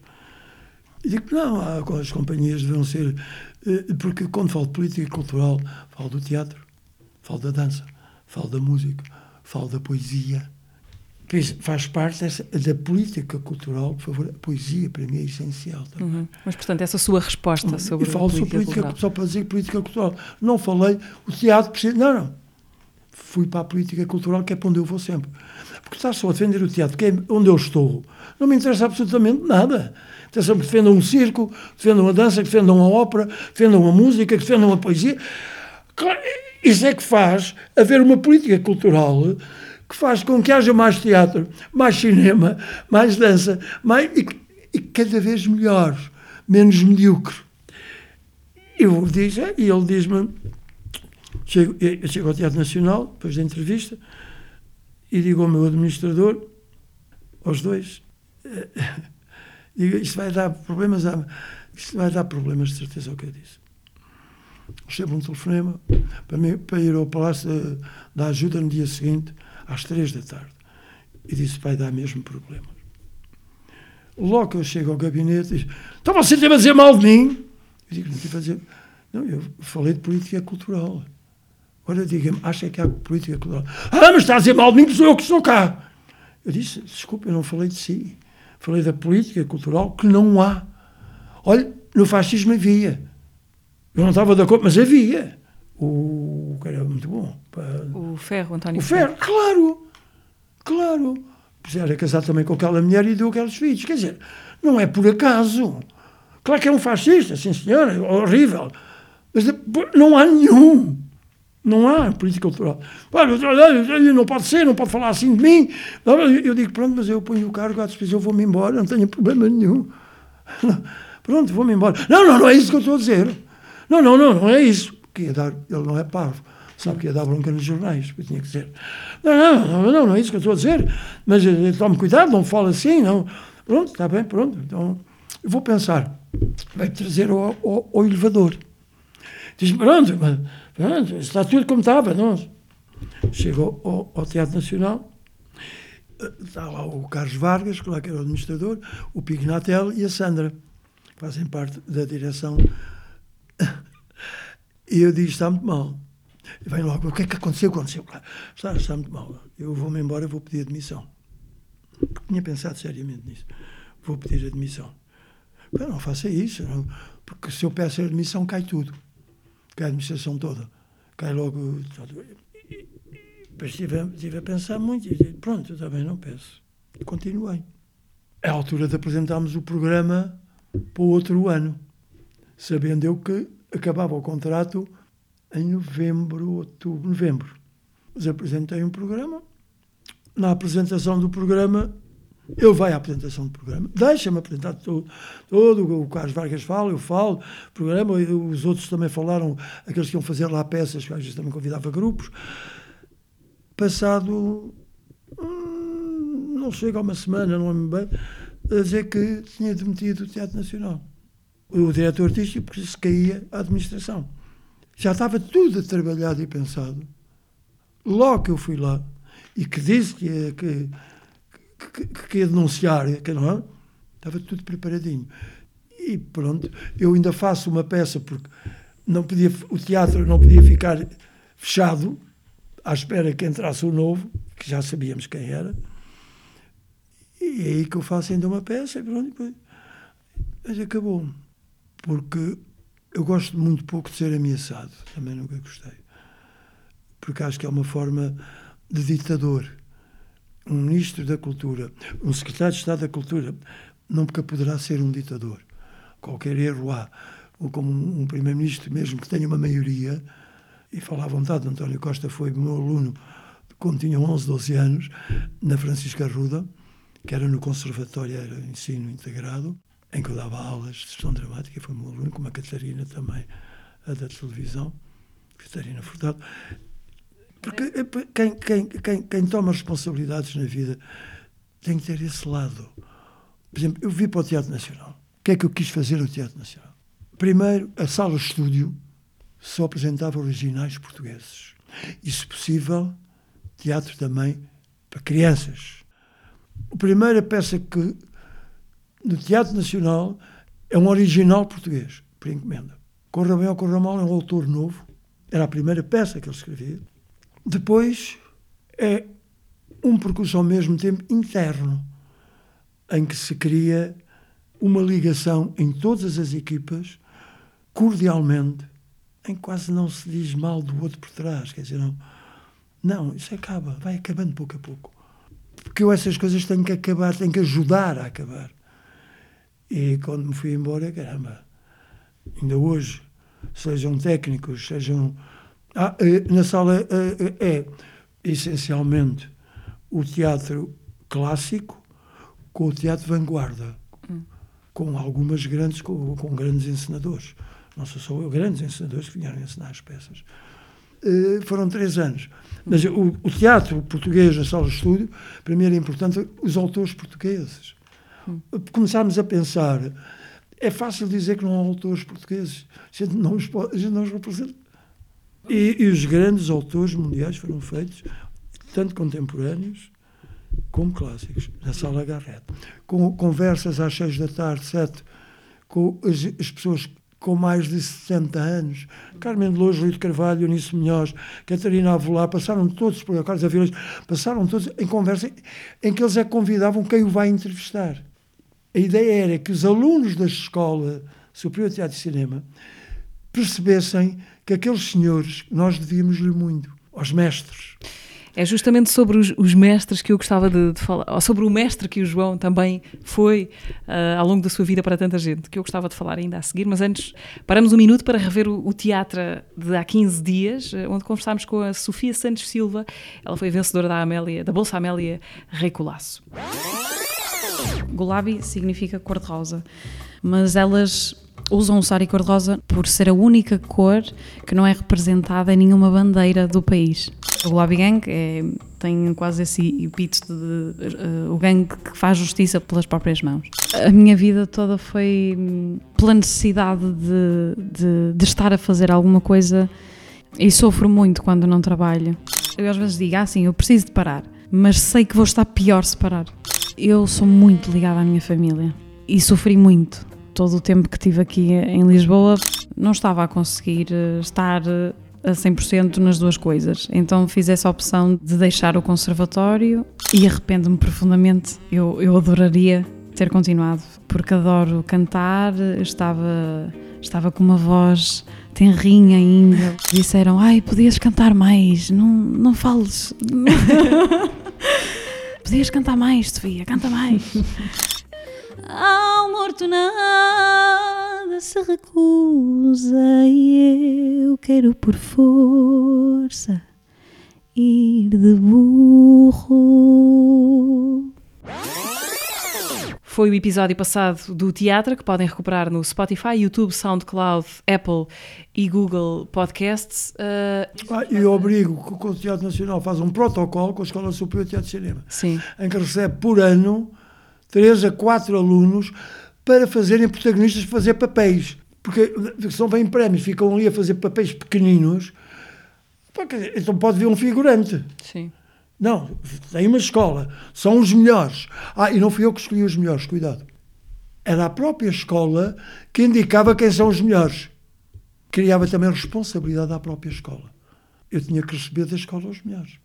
E digo que não, as companhias deviam ser. Eh, porque quando falo de política cultural, falo do teatro, falo da dança, falo da música, falo da poesia. Faz parte dessa, da política cultural, por favor. A poesia, para mim, é essencial. Uhum. Mas, portanto, essa sua resposta sobre e falo política, sobre política cultural. Só para dizer política cultural. Não falei, o teatro precisa. Não, não fui para a política cultural, que é para onde eu vou sempre. Porque estar só a defender o teatro, que é onde eu estou, não me interessa absolutamente nada. Interessa-me que defendam um circo, que defendam a dança, que defendam a ópera, que defendam a música, que defendam a poesia. Isso é que faz haver uma política cultural que faz com que haja mais teatro, mais cinema, mais dança, mais, e, e cada vez melhor, menos medíocre. Eu disse, e ele diz-me, Chego, eu chego ao Teatro Nacional, depois da entrevista, e digo ao meu administrador, aos dois, digo, isto vai dar problemas, isto vai dar problemas, de certeza, é o que eu disse. Recebo um telefonema para, mim, para ir ao Palácio da, da Ajuda no dia seguinte, às três da tarde. E disse, vai dar mesmo problemas. Logo que eu chego ao gabinete, diz, então você teve a dizer mal de mim? Eu digo, não tive a dizer... Não, eu falei de política cultural. Agora diga-me, acha que há política cultural? Ah, mas está a dizer mal de mim, sou eu que estou cá. Eu disse, desculpe, eu não falei de si. Falei da política cultural que não há. Olha, no fascismo havia. Eu não estava de acordo, mas havia. O que era muito bom. O Ferro, António O Ferro, claro. Claro. Pois era casado também com aquela mulher e deu aqueles filhos. Quer dizer, não é por acaso. Claro que é um fascista, sim senhora, horrível. Mas não há nenhum. Não há política cultural. Não pode ser, não pode falar assim de mim. Eu digo, pronto, mas eu ponho o cargo à disposição, vou-me embora, não tenho problema nenhum. Pronto, vou-me embora. Não, não, não é isso que eu estou a dizer. Não, não, não, não é isso. Que ia dar, ele não é parvo. Sabe que ia dar bronca nos jornais. Eu tinha que dizer, não, não, não, não é isso que eu estou a dizer. Mas eh, tome cuidado, não fale assim. Não. Pronto, está bem, pronto. Então, eu vou pensar. Vai trazer ao, ao elevador. Diz, pronto, mas está tudo como estava. Não? Chegou ao, ao, Teatro Nacional, está lá o Carlos Vargas, que lá que era o administrador, o Pignatel e a Sandra, que fazem parte da direção. E eu disse, está muito mal. E vem logo, o que é que aconteceu? Aconteceu. Está, está muito mal. Eu vou-me embora, vou pedir admissão. Porque tinha pensado seriamente nisso. Vou pedir admissão. Mas não faça isso, não, porque se eu peço admissão, cai tudo cai a administração toda. Cai logo. Depois estive, estive a pensar muito e disse, pronto, também não. E continuei. É a altura de apresentarmos o programa para o outro ano. sabendo eu que acabava o contrato em novembro, outubro, novembro. Mas apresentei um programa. Na apresentação do programa, ele vai à apresentação do programa, deixa-me apresentar todo, todo, o Carlos Vargas fala, eu falo, programa, os outros também falaram, aqueles que iam fazer lá peças, que às vezes também convidava grupos. Passado, hum, não chega a uma semana, não lembro bem, a dizer que tinha demitido o Teatro Nacional. O diretor artístico, porque se caía a administração. Já estava tudo trabalhado e pensado. Logo que eu fui lá, e que disse que que, que, que ia denunciar, que não é? estava tudo preparadinho. E pronto, eu ainda faço uma peça, porque não podia, o teatro não podia ficar fechado, à espera que entrasse o novo, que já sabíamos quem era. E é aí que eu faço ainda uma peça, e pronto, depois, mas acabou. Porque eu gosto muito pouco de ser ameaçado, também nunca gostei. Porque acho que é uma forma de ditador. Um ministro da Cultura, um secretário de Estado da Cultura, nunca poderá ser um ditador. Qualquer erro há. Ou como um, primeiro-ministro, mesmo que tenha uma maioria, e fala à vontade, António Costa foi meu aluno quando tinha 11, 12 anos, na Francisca Ruda, que era no Conservatório, era ensino integrado, em que eu dava aulas de gestão dramática, foi meu aluno, como a Catarina também, a da televisão, Catarina Furtado. Porque é quem, quem, quem, quem toma responsabilidades na vida tem que ter esse lado. Por exemplo, eu vi para o Teatro Nacional. O que é que eu quis fazer no Teatro Nacional? Primeiro, a sala estúdio só apresentava originais portugueses. E, se possível, teatro também para crianças. A primeira peça que no Teatro Nacional é um original português, por encomenda. Corra bem ou corra mal é um autor novo. Era a primeira peça que ele escrevia. Depois é um percurso ao mesmo tempo interno, em que se cria uma ligação em todas as equipas, cordialmente, em que quase não se diz mal do outro por trás. Quer dizer, não, não isso acaba, vai acabando pouco a pouco. Porque eu essas coisas tenho que acabar, tenho que ajudar a acabar. E quando me fui embora, caramba, ainda hoje, sejam técnicos, sejam. Ah, eh, na sala eh, eh, é essencialmente o teatro clássico com o teatro vanguarda, hum. com algumas grandes, com, com, grandes encenadores. Não sou só eu, grandes encenadores que vieram ensinar as peças. Uh, foram três anos. Mas o, o, teatro português na sala de estúdio, para mim era importante os autores portugueses. Hum. Começarmos a pensar, é fácil dizer que não há autores portugueses, a gente não os, pode, a gente não os representa. E, e os grandes autores mundiais foram feitos, tanto contemporâneos como clássicos, na Sala Garrett. Com conversas às seis da tarde, sete, com as, as pessoas com mais de 60 anos. Carmen de Lourdes, Rui de Carvalho, Eunice Munhoz, Catarina Avolar, passaram todos por Carlos Avilés, passaram todos em conversa em que eles é convidavam quem o vai entrevistar. A ideia era que os alunos da Escola Superior de Teatro e Cinema percebessem que aqueles senhores, nós devíamos-lhe muito, aos mestres. É justamente sobre os, os mestres que eu gostava de, de, falar, ou sobre o mestre que o João também foi uh, ao longo da sua vida para tanta gente, que eu gostava de falar ainda a seguir, mas antes paramos um minuto para rever o, o teatro de há 15 dias, ah, onde conversámos com a Sofia Santos Silva, ela foi vencedora da Amélia, da Bolsa Amélia Rei Colasso. Gulabi significa cor-de-rosa, mas elas usam o sari cor-de-rosa por ser a única cor que não é representada em nenhuma bandeira do país. O Gulabi Gang é, tem quase esse epíteto de uh, o gangue que faz justiça pelas próprias mãos. A minha vida toda foi hum, pela necessidade de, de, de estar a fazer alguma coisa e sofro muito quando não trabalho. Eu às vezes digo, ah, sim, eu preciso de parar, mas sei que vou estar pior se parar. Eu sou muito ligada à minha família e sofri muito. Todo o tempo que tive aqui em Lisboa, não estava a conseguir eh, estar eh, a 100% nas duas coisas. Então fiz essa opção de deixar o conservatório e arrependo-me profundamente. Eu, eu adoraria ter continuado, porque adoro cantar, estava, estava com uma voz tenrinha ainda. Disseram, ai, podias cantar mais, não, não fales. Podias cantar mais, Sofia, canta mais. Ao morto nada se recusa e eu quero por força ir de burro. Foi o episódio passado do teatro que podem recuperar no Spotify, YouTube, SoundCloud, Apple e Google Podcasts. Uh, Ah, e eu obrigo que o Teatro Nacional faz um protocolo com a Escola Superior de Teatro de Cinema, sim, em que recebe por ano 3 a 4 alunos para fazerem protagonistas, fazer papéis. Porque são bem prémios, ficam ali a fazer papéis pequeninos. Então pode vir um figurante. sim. Não, tem uma escola, são os melhores. Ah, e não fui eu que escolhi os melhores, cuidado. Era a própria escola que indicava quem são os melhores. Criava também responsabilidade à própria escola. Eu tinha que receber da escola os melhores.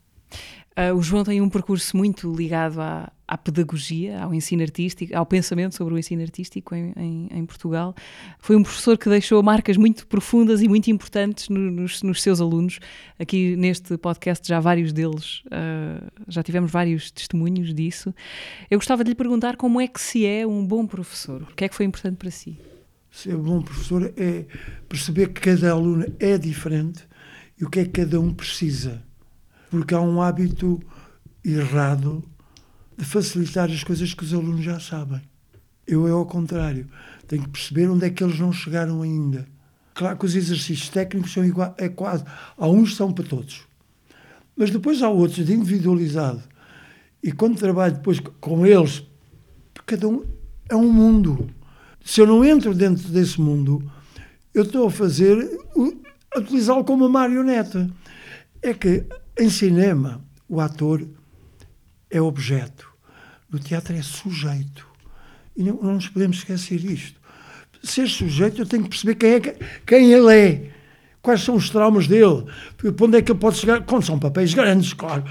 Uh, o João tem um percurso muito ligado à, à pedagogia, ao ensino artístico, ao pensamento sobre o ensino artístico em, em- em Portugal. Foi um professor que deixou marcas muito profundas e muito importantes no- nos, nos seus alunos. Aqui neste podcast já vários deles, uh, já tivemos vários testemunhos disso. Eu gostava de lhe perguntar como é que se é um bom professor. O que é que foi importante para si? Ser bom professor é perceber que cada aluno é diferente e o que é que cada um precisa. Porque há um hábito errado de facilitar as coisas que os alunos já sabem. Eu é ao contrário. Tenho que perceber onde é que eles não chegaram ainda. Claro que os exercícios técnicos são iguais, é quase. Há uns são para todos. Mas depois há outros de individualizado. E quando trabalho depois com eles, cada um é um mundo. Se eu não entro dentro desse mundo, eu estou a fazer, a utilizá-lo como uma marioneta. É que em cinema o ator é objeto, no teatro é sujeito. E não, não nos podemos esquecer isto. Ser sujeito, eu tenho que perceber quem, é, que- quem ele é, quais são os traumas dele, para onde é que ele pode chegar. Quando são papéis grandes, claro.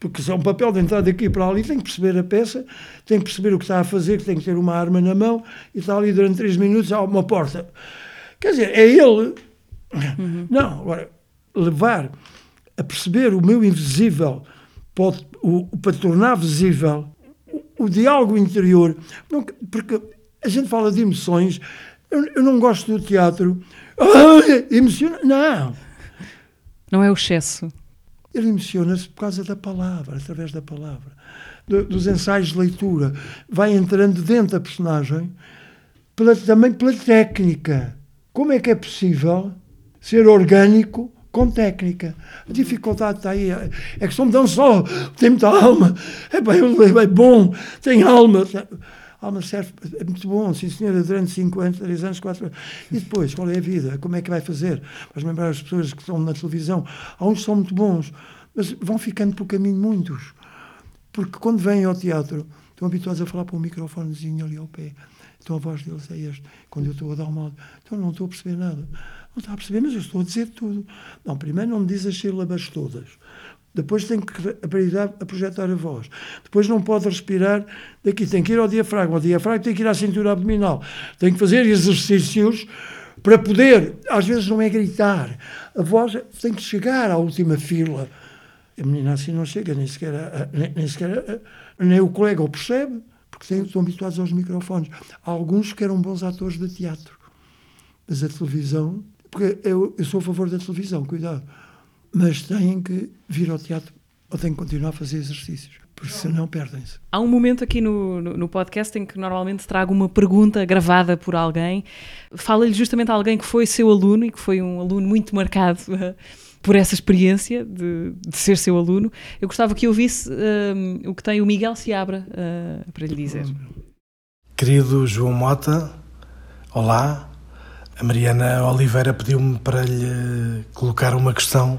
Porque se é um papel de entrar daqui para ali, tem que perceber a peça, tem que perceber o que está a fazer, que tem que ter uma arma na mão e está ali durante três minutos há uma porta. Quer dizer, é ele. Não, agora, levar a perceber o meu invisível pode, o, para tornar visível o, o diálogo interior, não, porque a gente fala de emoções, eu, eu não gosto do teatro, ah, emociona, não. Não é o excesso. Ele emociona-se por causa da palavra, através da palavra, Do- dos ensaios de leitura, vai entrando dentro da personagem, pela- também pela técnica. Como é que é possível ser orgânico com técnica? A dificuldade está aí. É é que só me dão só, tem muita alma, é bem, é bom, tem alma. Alma serve, é muito bom, sim senhora, durante 5 anos, 3 anos, 4 anos. E depois, qual é a vida? Como é que vai fazer? Vais lembrar as pessoas que estão na televisão. Há uns são muito bons, mas vão ficando pelo caminho muitos. Porque quando vêm ao teatro, estão habituados a falar para um microfonezinho ali ao pé. Então a voz deles é esta. Quando eu estou a dar uma aula, então não estou a perceber nada. Não está a perceber, mas eu estou a dizer tudo. Não, primeiro não me diz as sílabas todas. Depois tem que aprender a projetar a voz. Depois não pode respirar daqui. Tem que ir ao diafragma. O diafragma tem que ir à cintura abdominal. Tem que fazer exercícios para poder. Às vezes não é gritar. A voz tem que chegar à última fila. A menina assim não chega, nem sequer, a- nem, nem sequer a- nem o colega o percebe, porque estão habituados aos microfones. Há alguns que eram bons atores de teatro, mas a televisão, porque eu, eu sou a favor da televisão, cuidado, mas têm que vir ao teatro ou têm que continuar a fazer exercícios, porque senão perdem-se. Há um momento aqui no, no, no podcast em que normalmente trago uma pergunta gravada por alguém. Fala-lhe justamente a alguém que foi seu aluno e que foi um aluno muito marcado por essa experiência de, de ser seu aluno. Eu gostava que ouvisse eh, o que tem o Miguel Seabra eh, para lhe dizer. Querido João Mota, olá. A Mariana Oliveira pediu-me para lhe colocar uma questão,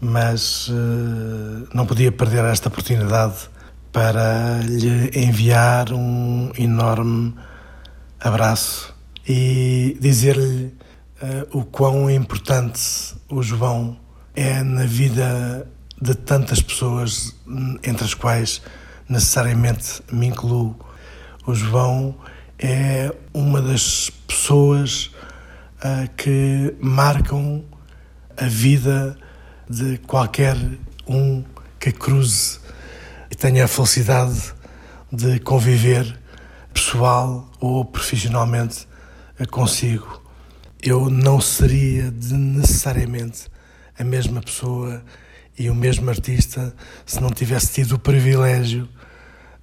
mas eh, não podia perder esta oportunidade para lhe enviar um enorme abraço e dizer-lhe eh, o quão importante o João é na vida de tantas pessoas, entre as quais necessariamente me incluo. O João é uma das pessoas ah, que marcam a vida de qualquer um que cruze e tenha a felicidade de conviver pessoal ou profissionalmente consigo. Eu não seria necessariamente a mesma pessoa e o mesmo artista se não tivesse tido o privilégio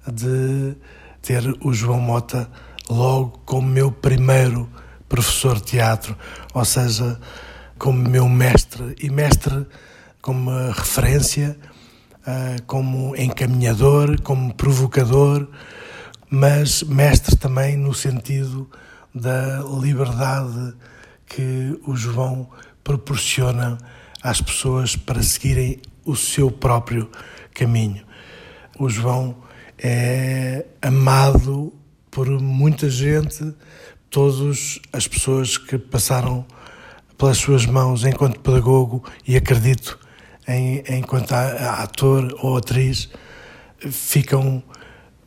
de ter o João Mota logo como meu primeiro professor de teatro, ou seja, como meu mestre e mestre como referência, ah, como encaminhador, como provocador, mas mestre também no sentido da liberdade que o João proporciona às pessoas para seguirem o seu próprio caminho. O João é amado por muita gente, todas as pessoas que passaram pelas suas mãos enquanto pedagogo e acredito em, enquanto ator ou atriz ficam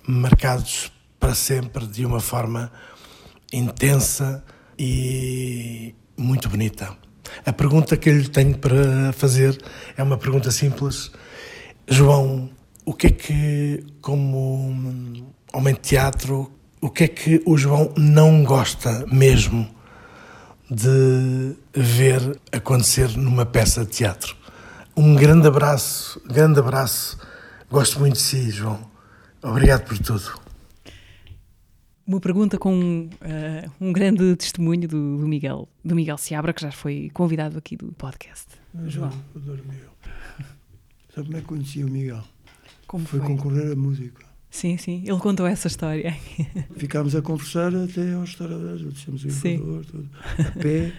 marcados para sempre de uma forma intensa e muito bonita. A pergunta que eu lhe tenho para fazer é uma pergunta simples. João, o que é que, como homem de teatro, o que é que o João não gosta mesmo de ver acontecer numa peça de teatro? Um grande abraço, grande abraço. Gosto muito de si, João. Obrigado por tudo. Uma pergunta com uh, um grande testemunho do, do, Miguel, do Miguel Seabra, que já foi convidado aqui do podcast. João. Adoro Miguel. Sabe como é que conheci o Miguel? Como foi? Foi concorrer a música. Sim, sim, ele contou essa história. Ficámos a conversar até ao restaurante, dissemos o elevador, tudo, a pé,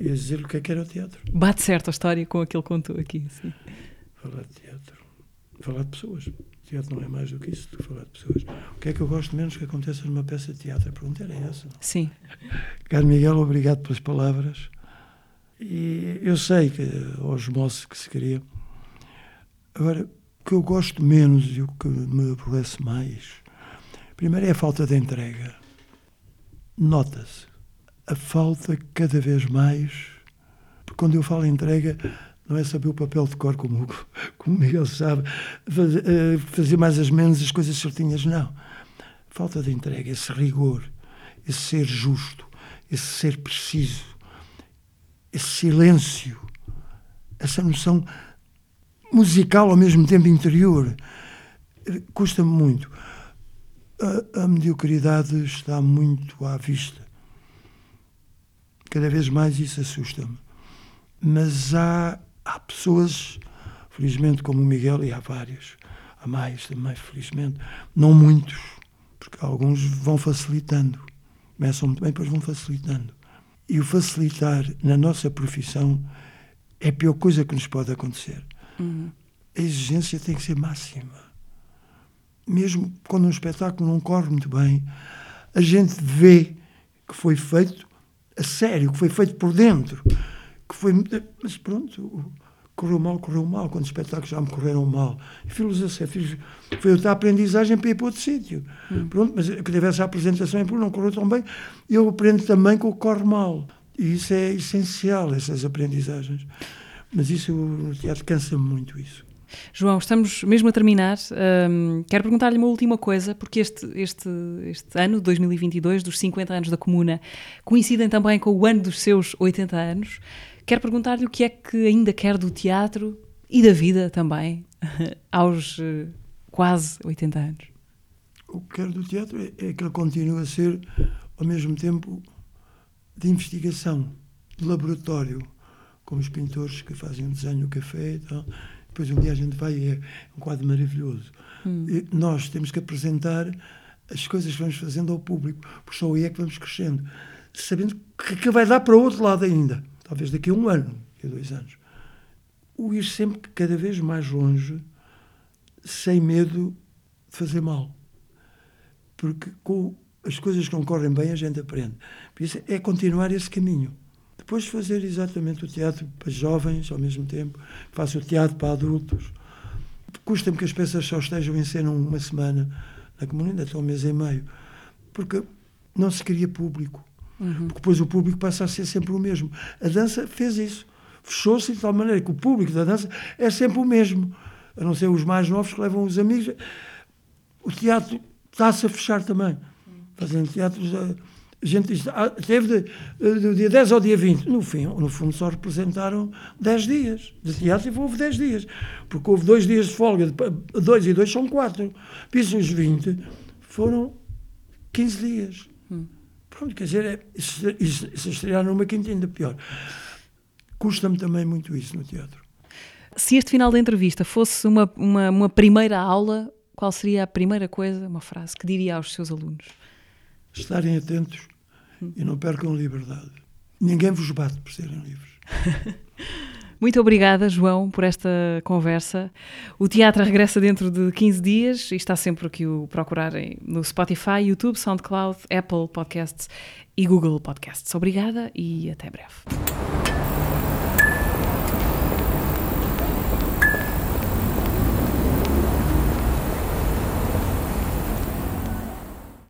e a dizer o que é que era o teatro. Bate certo a história com a que ele contou aqui, sim. Falar de teatro, falar de pessoas. Teatro não é mais do que isso, que falar de pessoas. O que é que eu gosto menos que aconteça numa peça de teatro? A pergunta era essa. Sim. Caro Miguel, obrigado pelas palavras. E eu sei que aos moços que se queria. Agora, o que eu gosto menos e o que me aborrece mais, primeiro é a falta de entrega. Nota-se a falta cada vez mais, porque quando eu falo entrega, não é saber o papel de cor, como, o Miguel sabe, eh, fazer mais ou menos as coisas certinhas, não. Falta de entrega, esse rigor, esse ser justo, esse ser preciso, esse silêncio, essa noção musical ao mesmo tempo interior. Custa-me muito. A, a mediocridade está muito à vista. Cada vez mais isso assusta-me. Mas há há pessoas, felizmente, como o Miguel, e há várias, há mais também, felizmente, não muitos, porque alguns vão facilitando. Começam muito bem, depois vão facilitando. E o facilitar na nossa profissão é a pior coisa que nos pode acontecer. Uhum. A exigência tem que ser máxima. Mesmo quando um espetáculo não corre muito bem, a gente vê que foi feito a sério, que foi feito por dentro que foi. Mas pronto, correu mal, correu mal, quando os espetáculos já me correram mal. Fiz assim, fiz, foi outra aprendizagem para ir para outro sítio. Hum. Pronto, mas que tivesse a apresentação e não correu tão bem, eu aprendo também com o que corre mal. E isso é essencial, essas aprendizagens. Mas isso, o teatro cansa-me muito isso. João, estamos mesmo a terminar. Um, quero perguntar-lhe uma última coisa, porque este, este, este ano, 2022, dos 50 anos da Comuna, coincidem também com o ano dos seus 80 anos. Quero perguntar-lhe o que é que ainda quer do teatro e da vida também, aos uh, quase 80 anos. O que quero do teatro é, é que ele continue a ser, ao mesmo tempo, de investigação, de laboratório, como os pintores que fazem um desenho no café e tal. Depois um dia a gente vai e é um quadro maravilhoso. Hum. nós temos que apresentar as coisas que vamos fazendo ao público, porque só aí é que vamos crescendo, sabendo que, que vai dar para o outro lado ainda talvez daqui a um ano, daqui a dois anos, o ir sempre cada vez mais longe, sem medo de fazer mal. Porque com as coisas que não correm bem, a gente aprende. Por isso é continuar esse caminho. Depois fazer exatamente o teatro para jovens, ao mesmo tempo, faço o teatro para adultos. Custa-me que as peças só estejam em cena uma semana na comunidade, até um mês e meio, porque não se cria público. Uhum. Porque depois o público passa a ser sempre o mesmo. A dança fez isso. Fechou-se de tal maneira que o público da dança é sempre o mesmo. A não ser os mais novos que levam os amigos. O teatro está-se a fechar também. Fazendo teatros a, gente ah, teve de, do dia 10 ao dia 20. No fim, no fundo, só representaram 10 dias de teatro e houve 10 dias. Porque houve dois dias de folga, dois e dois são quatro. Piso os 20 foram 15 dias. Hum. Pronto, quer dizer, é, isso, isso, isso estrear numa quinta ainda pior. Custa-me também muito isso no teatro. Se este final da entrevista fosse uma, uma, uma primeira aula, qual seria a primeira coisa, uma frase que diria aos seus alunos? estarem atentos e não percam liberdade. Ninguém vos bate por serem livres. Muito obrigada, João, por esta conversa. O teatro regressa dentro de 15 dias e está sempre que o procurarem no Spotify, YouTube, SoundCloud, Apple Podcasts e Google Podcasts. Obrigada e até breve.